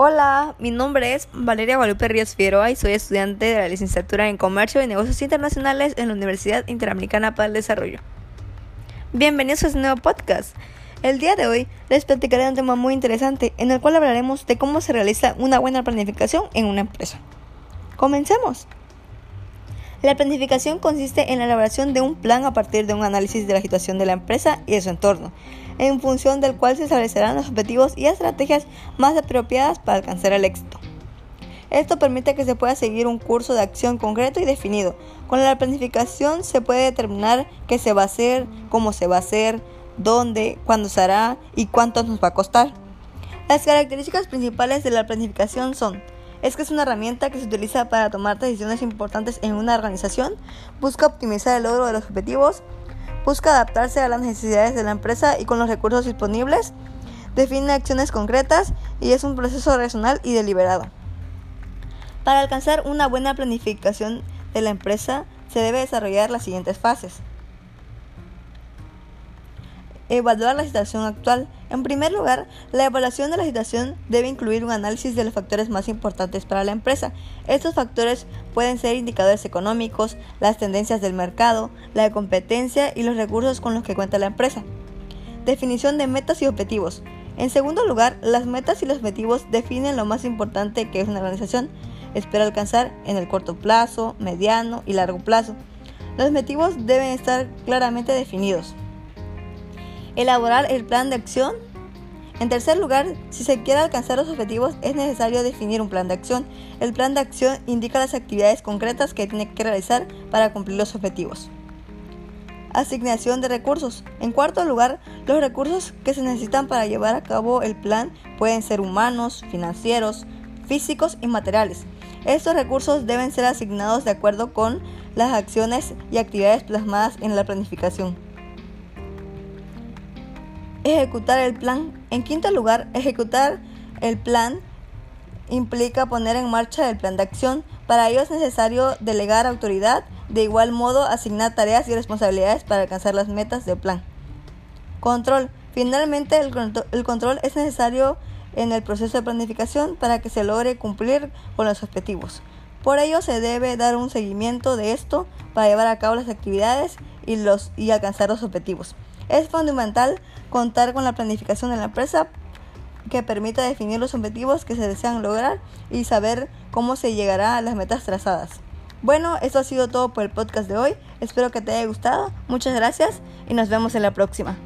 Hola, mi nombre es Valeria Guadalupe Ríos Figueroa y soy estudiante de la licenciatura en Comercio y Negocios Internacionales en la Universidad Interamericana para el Desarrollo. Bienvenidos a este nuevo podcast. El día de hoy les platicaré un tema muy interesante en el cual hablaremos de cómo se realiza una buena planificación en una empresa. Comencemos. La planificación consiste en la elaboración de un plan a partir de un análisis de la situación de la empresa y de su entorno, en función del cual se establecerán los objetivos y estrategias más apropiadas para alcanzar el éxito. Esto permite que se pueda seguir un curso de acción concreto y definido. Con la planificación se puede determinar qué se va a hacer, cómo se va a hacer, dónde, cuándo se hará y cuánto nos va a costar. Las características principales de la planificación son es que es una herramienta que se utiliza para tomar decisiones importantes en una organización, busca optimizar el logro de los objetivos, busca adaptarse a las necesidades de la empresa y con los recursos disponibles, define acciones concretas y es un proceso racional y deliberado. Para alcanzar una buena planificación de la empresa se debe desarrollar las siguientes fases. Evaluar la situación actual. En primer lugar, la evaluación de la situación debe incluir un análisis de los factores más importantes para la empresa. Estos factores pueden ser indicadores económicos, las tendencias del mercado, la competencia y los recursos con los que cuenta la empresa. Definición de metas y objetivos. En segundo lugar, las metas y los objetivos definen lo más importante que es una organización. Espera alcanzar en el corto plazo, mediano y largo plazo. Los objetivos deben estar claramente definidos. Elaborar el plan de acción. En tercer lugar, si se quiere alcanzar los objetivos es necesario definir un plan de acción. El plan de acción indica las actividades concretas que tiene que realizar para cumplir los objetivos. Asignación de recursos. En cuarto lugar, los recursos que se necesitan para llevar a cabo el plan pueden ser humanos, financieros, físicos y materiales. Estos recursos deben ser asignados de acuerdo con las acciones y actividades plasmadas en la planificación. Ejecutar el plan. En quinto lugar, ejecutar el plan implica poner en marcha el plan de acción. Para ello es necesario delegar autoridad, de igual modo asignar tareas y responsabilidades para alcanzar las metas del plan. Control. Finalmente, el, control es necesario en el proceso de planificación para que se logre cumplir con los objetivos. Por ello se debe dar un seguimiento de esto para llevar a cabo las actividades y, los, y alcanzar los objetivos. Es fundamental contar con la planificación de la empresa que permita definir los objetivos que se desean lograr y saber cómo se llegará a las metas trazadas. Bueno, eso ha sido todo por el podcast de hoy. Espero que te haya gustado. Muchas gracias y nos vemos en la próxima.